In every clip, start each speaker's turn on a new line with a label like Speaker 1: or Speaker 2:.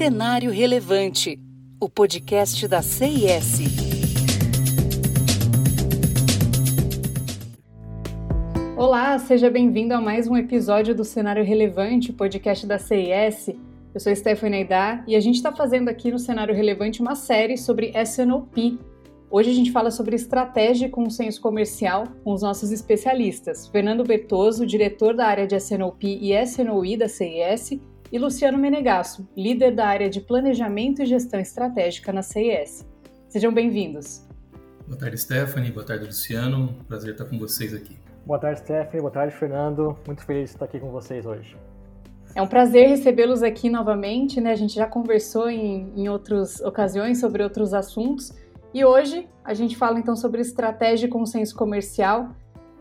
Speaker 1: Cenário Relevante, o podcast da CIS.
Speaker 2: Olá, seja bem-vindo a mais um episódio do Cenário Relevante, podcast da CIS. Eu sou Stephanie Aidar e a gente está fazendo aqui no Cenário Relevante uma série sobre SNOP. Hoje a gente fala sobre estratégia e consenso comercial com os nossos especialistas, Fernando Bertoso, diretor da área de SNOP e SNOI da CIS, e Luciano Menegasso, líder da área de Planejamento e Gestão Estratégica na CIS. Sejam bem-vindos.
Speaker 3: Boa tarde, Stephanie. Boa tarde, Luciano. Prazer estar com vocês aqui.
Speaker 4: Boa tarde, Stephanie. Boa tarde, Fernando. Muito feliz de estar aqui com vocês hoje.
Speaker 2: É um prazer recebê-los aqui novamente, né? A gente já conversou em, em outras ocasiões sobre outros assuntos e hoje a gente fala então sobre estratégia e consenso comercial.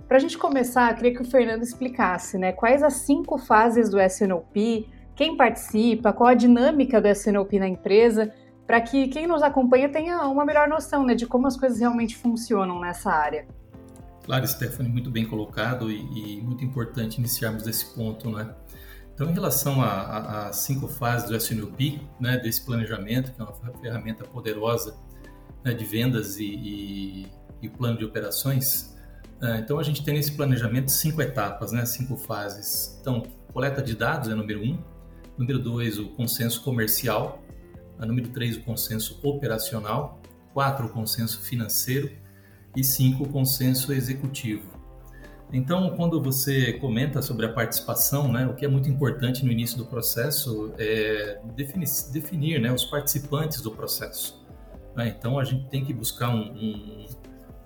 Speaker 2: Para a gente começar, eu queria que o Fernando explicasse, né? Quais as cinco fases do SNOP, quem participa, qual a dinâmica do SNOP na empresa, para que quem nos acompanha tenha uma melhor noção né, de como as coisas realmente funcionam nessa área.
Speaker 3: Claro, Stephanie, muito bem colocado e, e muito importante iniciarmos desse ponto, né? Então, em relação às cinco fases do SNOP, né, desse planejamento, que é uma ferramenta poderosa né, de vendas e, e, e, plano de operações, uh, então a gente tem nesse planejamento cinco etapas, né, cinco fases. Então, coleta de dados é número um, Número 2, o consenso comercial. A número 3, o consenso operacional. 4, o consenso financeiro. E 5, o consenso executivo. Então, quando você comenta sobre a participação, né, o que é muito importante no início do processo é definir, definir né, os participantes do processo. Né? Então, a gente tem que buscar um, um,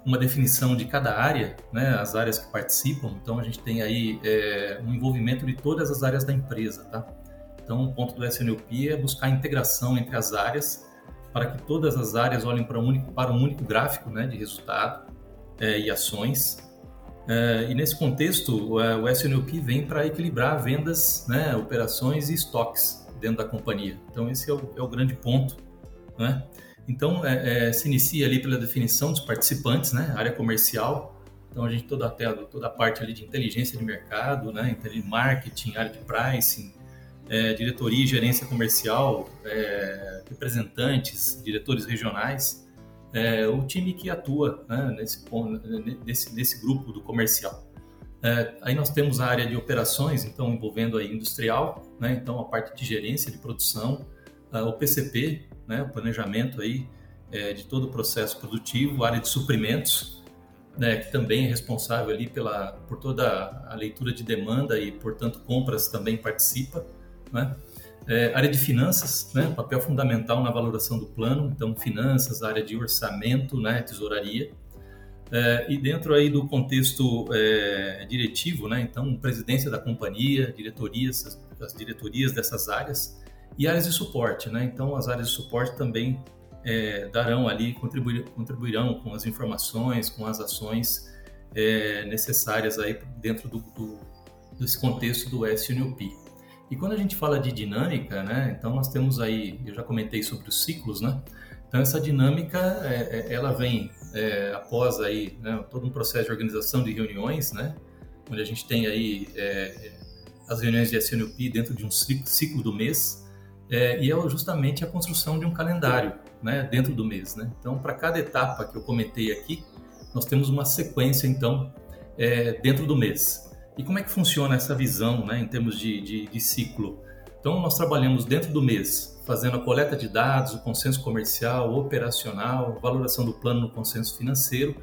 Speaker 3: uma definição de cada área, né, as áreas que participam. Então, a gente tem aí é, um envolvimento de todas as áreas da empresa, tá? Então, o ponto do SNOP é buscar a integração entre as áreas para que todas as áreas olhem para um único, para um único gráfico né, de resultado é, e ações. É, e nesse contexto, o SNOP vem para equilibrar vendas, né, operações e estoques dentro da companhia. Então, esse é o, é o grande ponto. Né? Então, é, é, se inicia ali pela definição dos participantes, né, área comercial. Então, a gente toda a, toda a parte ali de inteligência de mercado, né, marketing, área de pricing, é, diretoria e gerência comercial, é, representantes, diretores regionais, é, o time que atua né, nesse, nesse, nesse grupo do comercial. É, aí nós temos a área de operações, então envolvendo a industrial, né, então a parte de gerência de produção, o PCP, né, o planejamento aí é, de todo o processo produtivo, a área de suprimentos, né, que também é responsável ali pela, por toda a leitura de demanda e, portanto, compras também participa né? É, área de finanças, né? papel fundamental na valoração do plano, então finanças, área de orçamento, né? tesouraria. É, e dentro aí do contexto é, diretivo, né? então presidência da companhia, diretorias, as, as, diretorias dessas áreas e áreas de suporte. Né? Então as áreas de suporte também é, darão ali, contribuir, contribuirão com as informações, com as ações é, necessárias aí dentro do, do, desse contexto do SNOP. E quando a gente fala de dinâmica, né, então nós temos aí, eu já comentei sobre os ciclos, né? Então essa dinâmica, é, é, ela vem é, após aí né, todo um processo de organização de reuniões, né? Onde a gente tem aí é, as reuniões de SNOP dentro de um ciclo do mês é, e é justamente a construção de um calendário, né? Dentro do mês, né? Então para cada etapa que eu comentei aqui, nós temos uma sequência então é, dentro do mês. E como é que funciona essa visão né, em termos de, de, de ciclo? Então, nós trabalhamos dentro do mês, fazendo a coleta de dados, o consenso comercial, operacional, valoração do plano no consenso financeiro,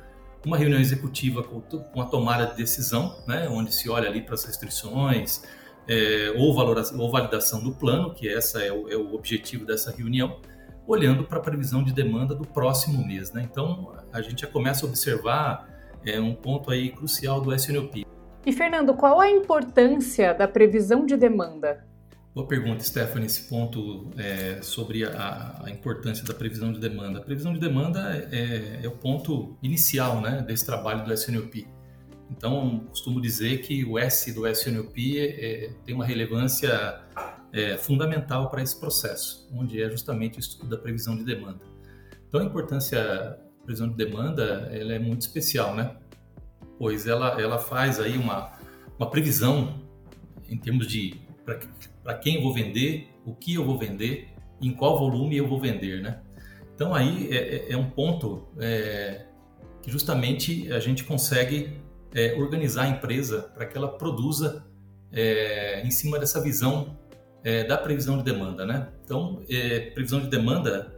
Speaker 3: uma reunião executiva com, com a tomada de decisão, né, onde se olha ali para as restrições é, ou, ou validação do plano, que essa é o, é o objetivo dessa reunião, olhando para a previsão de demanda do próximo mês. Né? Então, a gente já começa a observar é, um ponto aí crucial do SNOP.
Speaker 2: E Fernando, qual a importância da previsão de demanda?
Speaker 3: Boa pergunta, Stephanie, esse ponto é, sobre a, a, importância da previsão de demanda. A previsão de demanda é, é, o ponto inicial né, desse trabalho do SNOP. Então, costumo dizer que o S do SNOP é, tem uma relevância é, fundamental para esse processo, onde é justamente o estudo da previsão de demanda. Então, a importância da previsão de demanda ela é muito especial, né? Pois ela, ela faz aí uma, uma previsão em termos de para quem eu vou vender, o que eu vou vender, em qual volume eu vou vender, né? Então aí é, é, é um ponto é, que justamente a gente consegue é, organizar a empresa para que ela produza é, em cima dessa visão é, da previsão de demanda, né? Então, previsão de demanda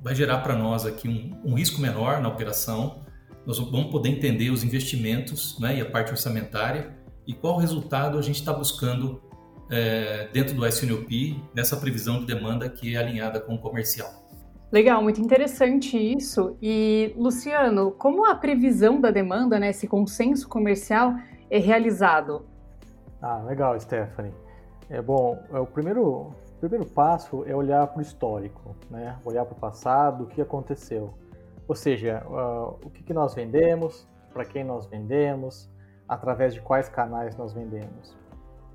Speaker 3: vai gerar para nós aqui um, um, risco menor na operação. Nós vamos poder entender os investimentos né, e a parte orçamentária e qual resultado a gente está buscando é, dentro do SNOP nessa previsão de demanda que é alinhada com o comercial.
Speaker 2: Legal, muito interessante isso. E, Luciano, como a previsão da demanda, né, esse consenso comercial, é realizado?
Speaker 4: Ah, legal, Stephanie. É bom, é o primeiro, primeiro passo é olhar para o histórico, né? olhar para o passado, o que aconteceu. Ou seja, uh, o que, que nós vendemos, para quem nós vendemos, através de quais canais nós vendemos.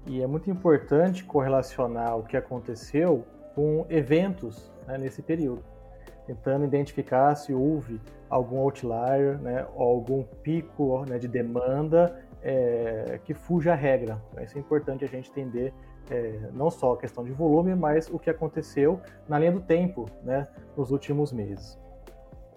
Speaker 4: E é muito importante correlacionar o que aconteceu com eventos né, nesse período, tentando identificar se houve algum outlier, né, ou algum pico né, de demanda é, que fuja à regra. Então, isso é importante a gente entender é, não só a questão de volume, mas o que aconteceu na linha do tempo, né, nos últimos meses.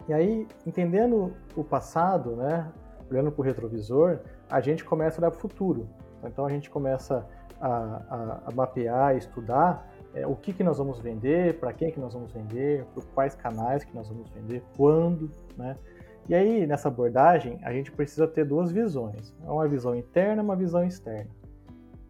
Speaker 4: E aí, entendendo o passado, né, olhando para o retrovisor, a gente começa a olhar para o futuro. Então a gente começa a, a, a mapear, estudar é, o que, que nós vamos vender, para quem que nós vamos vender, por quais canais que nós vamos vender, quando, né? E aí, nessa abordagem, a gente precisa ter duas visões. Uma visão interna e uma visão externa.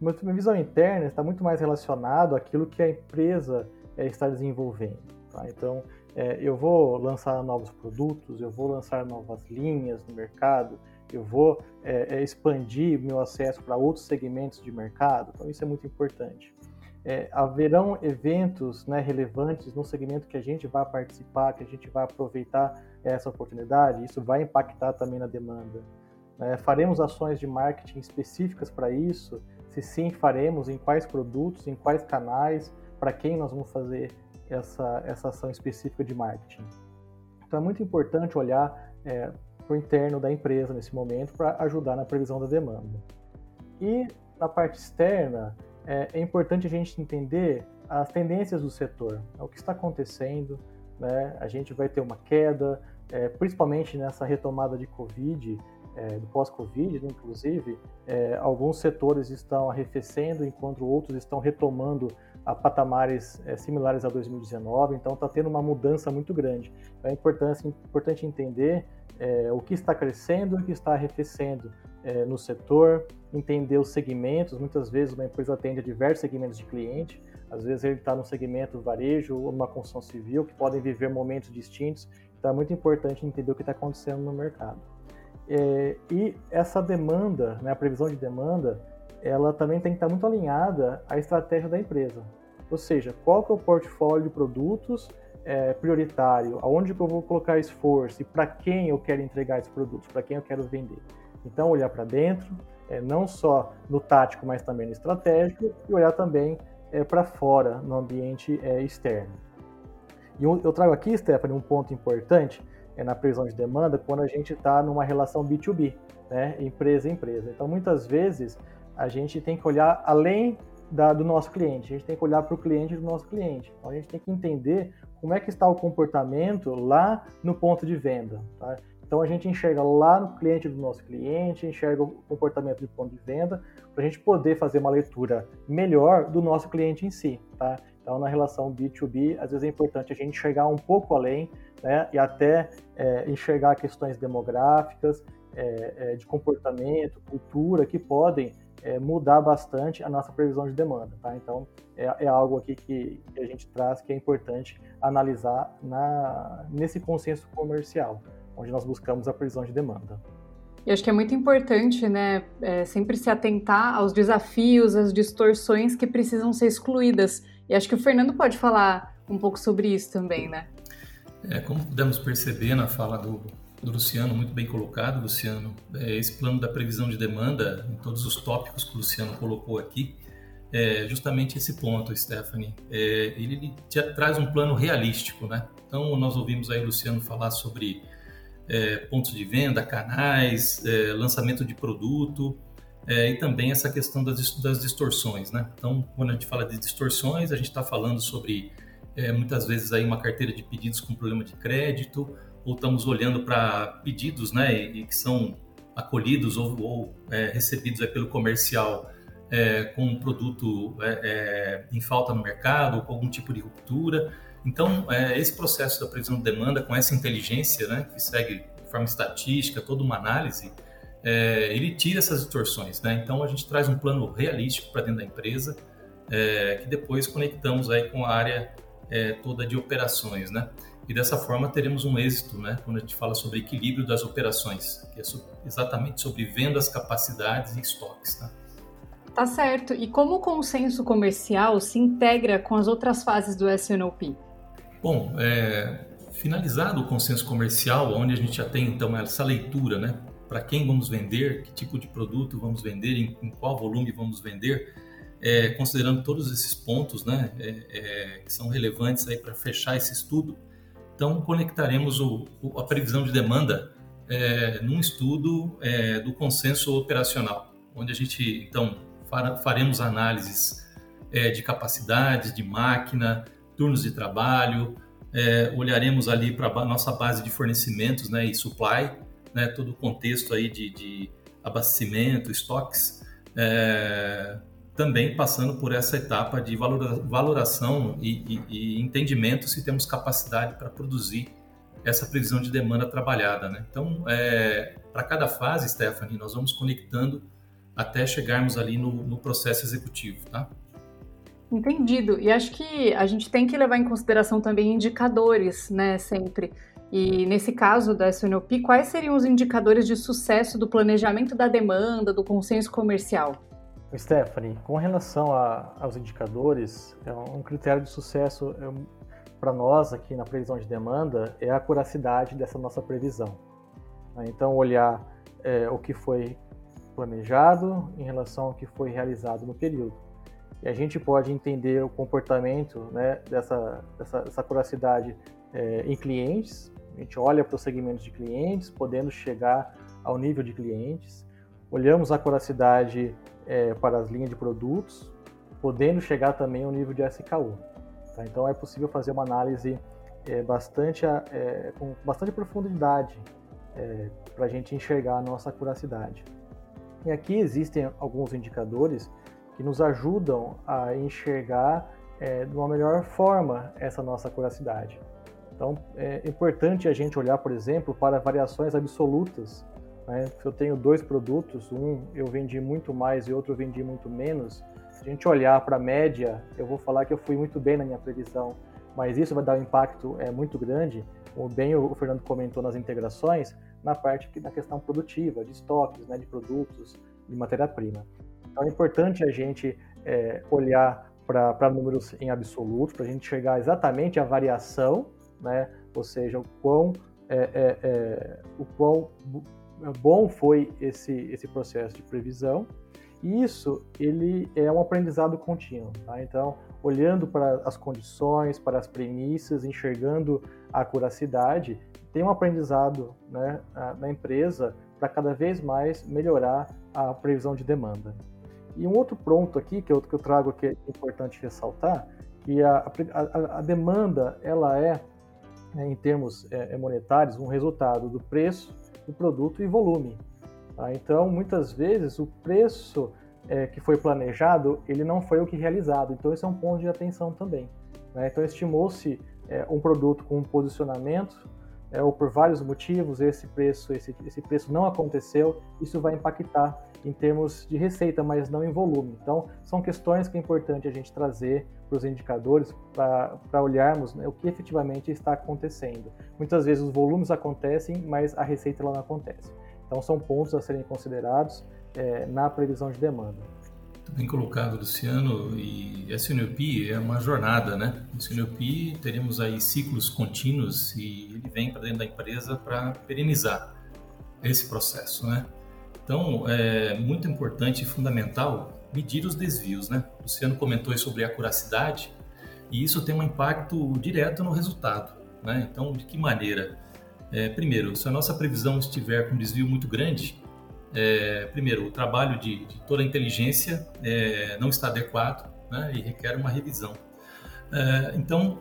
Speaker 4: Uma visão interna está muito mais relacionado àquilo que a empresa é, está desenvolvendo. Tá? Então, é, eu vou lançar novos produtos, eu vou lançar novas linhas no mercado, eu vou é, é, expandir meu acesso para outros segmentos de mercado. Então, isso é muito importante. É, haverão eventos né, relevantes no segmento que a gente vai participar, que a gente vai aproveitar essa oportunidade, isso vai impactar também na demanda. É, faremos ações de marketing específicas para isso? Se sim, faremos, em quais produtos, em quais canais, para quem nós vamos fazer essa, essa ação específica de marketing. Então é muito importante olhar é, para o interno da empresa nesse momento para ajudar na previsão da demanda. E na parte externa, é, é, importante a gente entender as tendências do setor, é o que está acontecendo, né? a gente vai ter uma queda, é, principalmente nessa retomada de Covid, é, do pós-Covid, né, inclusive, é, alguns setores estão arrefecendo, enquanto outros estão retomando a patamares é, similares a 2019, então está tendo uma mudança muito grande. Então é importante, importante entender é, o que está crescendo e o que está arrefecendo é, no setor, entender os segmentos. Muitas vezes uma empresa atende a diversos segmentos de cliente, às vezes ele está no segmento varejo ou numa construção civil, que podem viver momentos distintos. Então é muito importante entender o que está acontecendo no mercado. É, e essa demanda, né, a previsão de demanda, ela também tem que estar muito alinhada à estratégia da empresa. Ou seja, qual que é o portfólio de produtos é, prioritário, aonde que eu vou colocar esforço e para quem eu quero entregar esses produtos, para quem eu quero vender. Então, olhar para dentro, é, não só no tático, mas também no estratégico, e olhar também é, para fora, no ambiente é, externo. E eu trago aqui, Stephanie, um ponto importante é na previsão de demanda quando a gente está numa relação B2B, né, empresa empresa. Então, muitas vezes, a gente tem que olhar além da, do nosso cliente, a gente tem que olhar para o cliente do nosso cliente. Então, a gente tem que entender como é que está o comportamento lá no ponto de venda. Tá? Então, a gente enxerga lá no cliente do nosso cliente, enxerga o comportamento de ponto de venda, para a gente poder fazer uma leitura melhor do nosso cliente em si. Tá? Então, na relação B2B, às vezes é importante a gente enxergar um pouco além né, e até é, enxergar questões demográficas, é, é, de comportamento, cultura, que podem é, mudar bastante a nossa previsão de demanda. Tá? Então, é, é algo aqui que, que, a gente traz que é importante analisar na, nesse consenso comercial, onde nós buscamos a previsão de demanda.
Speaker 2: E acho que é muito importante, né, é, sempre se atentar aos desafios, às distorções que precisam ser excluídas. E acho que o Fernando pode falar um pouco sobre isso também, né?
Speaker 3: É, como pudemos perceber na fala do, do Luciano, muito bem colocado, Luciano, é, esse plano da previsão de demanda, em todos os tópicos que o Luciano colocou aqui, é justamente esse ponto, Stephanie. É, ele, ele traz um plano realístico, né? Então, nós ouvimos aí o Luciano falar sobre é, pontos de venda, canais, é, lançamento de produto, é, e também essa questão das, das, distorções, né? Então, quando a gente fala de distorções, a gente está falando sobre é, muitas vezes aí uma carteira de pedidos com problema de crédito, ou estamos olhando para pedidos, né, e, e, que são acolhidos ou, ou é, recebidos pelo comercial é, com um produto é, é, em falta no mercado, ou com algum tipo de ruptura. Então, esse processo da previsão de demanda, com essa inteligência, né, que segue de forma estatística, toda uma análise, é, ele tira essas distorções, né? Então a gente traz um plano realístico para dentro da empresa, é, que depois conectamos aí com a área é, toda de operações, né? E dessa forma teremos um êxito, né? Quando a gente fala sobre equilíbrio das operações, que é exatamente sobre vendas, capacidades e estoques, tá?
Speaker 2: Tá certo. E como o consenso comercial se integra com as outras fases do SNOP?
Speaker 3: Bom, é, finalizado o consenso comercial, onde a gente já tem então essa leitura, né? Para quem vamos vender, que tipo de produto vamos vender, em, em qual volume vamos vender, é, considerando todos esses pontos né, é, é, que são relevantes para fechar esse estudo. Então, conectaremos o, o, a previsão de demanda é, num estudo é, do consenso operacional, onde a gente, então, faremos análises é, de capacidades, de máquina, turnos de trabalho, olharemos ali para a nossa base de fornecimentos né, e supply, né, todo o contexto aí de, de abastecimento, estoques, é, também passando por essa etapa de valoração e, e, e entendimento se temos capacidade para produzir essa previsão de demanda trabalhada. Né? Então, é, para cada fase, Stephanie, nós vamos conectando até chegarmos ali no, no processo executivo. Tá?
Speaker 2: Entendido. E acho que a gente tem que levar em consideração também indicadores, né, sempre. E nesse caso da SNOP, quais seriam os indicadores de sucesso do planejamento da demanda, do consenso comercial?
Speaker 4: Stephanie, com relação a, aos indicadores, é um critério de sucesso é, para nós aqui na previsão de demanda é a acuracidade dessa nossa previsão. Né? Então, olhar é, o que foi planejado em relação ao que foi realizado no período. E a gente pode entender o comportamento né, dessa, dessa, dessa acuracidade é, em clientes, a gente olha para os segmentos de clientes, podendo chegar ao nível de clientes. Olhamos a coracidade é, para as linhas de produtos, podendo chegar também ao nível de SKU. Tá? Então é possível fazer uma análise é, bastante, é, com bastante profundidade é, para a gente enxergar a nossa curacidade. E aqui existem alguns indicadores que nos ajudam a enxergar é, de uma melhor forma essa nossa curacidade. Então, é importante a gente olhar, por exemplo, para variações absolutas. Né? Se eu tenho dois produtos, um eu vendi muito mais e outro eu vendi muito menos, se a gente olhar para a média, eu vou falar que eu fui muito bem na minha previsão, mas isso vai dar um impacto é, muito grande, como bem o Fernando comentou nas integrações, na parte da questão produtiva, de estoques, né, de produtos, de matéria-prima. Então é importante a gente é, olhar para números em absoluto, para a gente chegar exatamente a variação né? Ou seja, o quão, é, é, é, o quão bom foi esse, esse processo de previsão. E isso ele é um aprendizado contínuo. Tá? Então, olhando para as condições, para as premissas, enxergando a curacidade, tem um aprendizado né, na empresa para cada vez mais melhorar a previsão de demanda. E um outro ponto aqui que eu, que eu trago que é importante ressaltar, que a, a, a demanda ela é né, em termos é, é, monetários, um resultado do preço do produto e volume. Tá? Então, muitas vezes, o preço é, que foi planejado, ele não foi o que realizado. Então, esse é um ponto de atenção também. Né? Então, estimou-se é, um produto com um posicionamento, é, ou por vários motivos, esse preço, esse, esse preço não aconteceu, isso vai impactar em termos de receita, mas não em volume. Então, são questões que é importante a gente trazer para os indicadores para olharmos né, o que efetivamente está acontecendo. Muitas vezes os volumes acontecem, mas a receita ela não acontece. Então, são pontos a serem considerados é, na previsão de demanda.
Speaker 3: Bem colocado, Luciano. E SNOP é uma jornada, né? O SNOP teremos aí ciclos contínuos e ele vem para dentro da empresa para perenizar esse processo, né? Então, é muito importante e fundamental medir os desvios, né? O Luciano comentou sobre a acuracidade e isso tem um impacto direto no resultado, né? Então, de que maneira? É, primeiro, se a nossa previsão estiver com um desvio muito grande, é, primeiro, o trabalho de, de toda a inteligência é, não está adequado né, e requer uma revisão. É, então,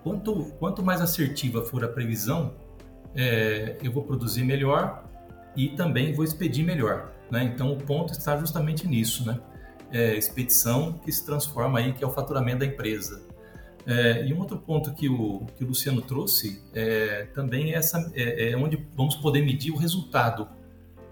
Speaker 3: quanto, quanto mais assertiva for a previsão, é, eu vou produzir melhor e também vou expedir melhor. Né? Então, o ponto está justamente nisso, né? É, expedição que se transforma aí, que é o faturamento da empresa. É, e um outro ponto que o, que o Luciano trouxe é, também é, essa, é, é onde vamos poder medir o resultado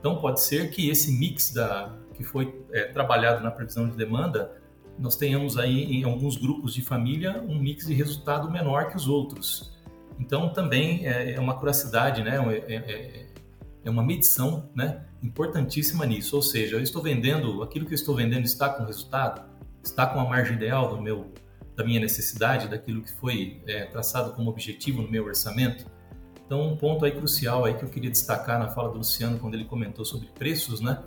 Speaker 3: então, pode ser que esse mix da, que foi é, trabalhado na previsão de demanda, nós tenhamos aí em alguns grupos de família um mix de resultado menor que os outros. Então, também é, é uma curiosidade, né? É, é, uma medição né? importantíssima nisso. Ou seja, eu estou vendendo, aquilo que eu estou vendendo está com resultado? Está com a margem ideal do meu, da minha necessidade, daquilo que foi é, traçado como objetivo no meu orçamento? Então, um ponto aí crucial aí que eu queria destacar na fala do Luciano quando ele comentou sobre preços, né,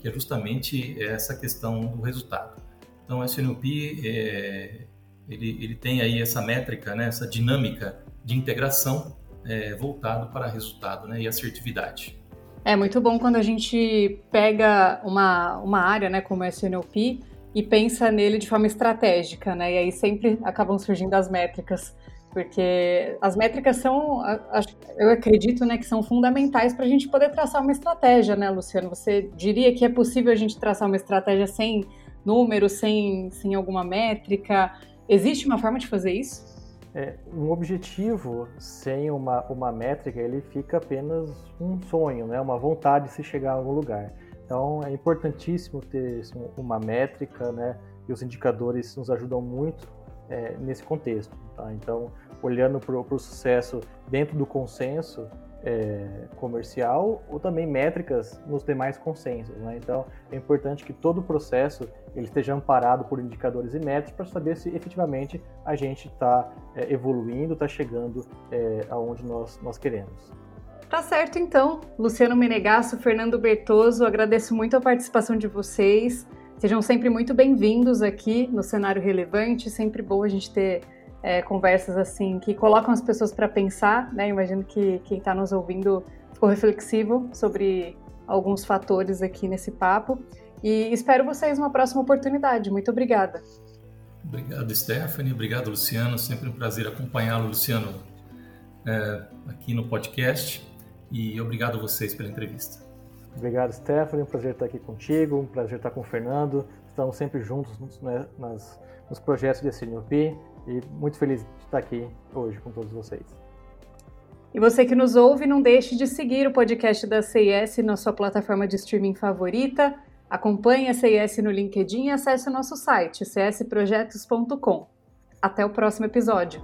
Speaker 3: que é justamente essa questão do resultado. Então, o SNOP é, ele, ele tem aí essa métrica, né, essa dinâmica de integração é, voltado para resultado né, e assertividade.
Speaker 2: É muito bom quando a gente pega uma, uma área, né, como o SNOP, e pensa nele de forma estratégica, né? E aí sempre acabam surgindo as métricas porque as métricas são, eu acredito, né, que são fundamentais para a gente poder traçar uma estratégia, né, Luciano? Você diria que é possível a gente traçar uma estratégia sem números, sem, sem alguma métrica? Existe uma forma de fazer isso?
Speaker 4: É, um objetivo sem uma, uma métrica, ele fica apenas um sonho, né? uma vontade de se chegar a algum lugar. Então, é importantíssimo ter uma métrica, né? E os indicadores nos ajudam muito é, nesse contexto. Tá? Então, olhando para o sucesso dentro do consenso é, comercial ou também métricas nos demais consensos. Né? Então, é importante que todo o processo ele esteja amparado por indicadores e métricas para saber se efetivamente a gente está é, evoluindo, está chegando é, aonde nós, nós queremos.
Speaker 2: Tá certo, então. Luciano Menegasso, Fernando Bertoso, agradeço muito a participação de vocês. Sejam sempre muito bem-vindos aqui no Cenário Relevante. Sempre bom a gente ter é, conversas assim que colocam as pessoas para pensar. Né? Imagino que quem está nos ouvindo ficou reflexivo sobre alguns fatores aqui nesse papo. E espero vocês numa próxima oportunidade. Muito obrigada.
Speaker 3: Obrigado, Stephanie. Obrigado, Luciano. Sempre um prazer acompanhá-lo, Luciano, é, aqui no podcast. E obrigado a vocês pela entrevista.
Speaker 4: Obrigado, Stephanie. Um prazer estar aqui contigo, um prazer estar com o Fernando. Estamos sempre juntos né, nas, nos projetos de SNOP e muito feliz de estar aqui hoje com todos vocês.
Speaker 2: E você que nos ouve, não deixe de seguir o podcast da CIS na sua plataforma de streaming favorita. Acompanhe a CIS no LinkedIn e acesse o nosso site csprojetos.com. Até o próximo episódio.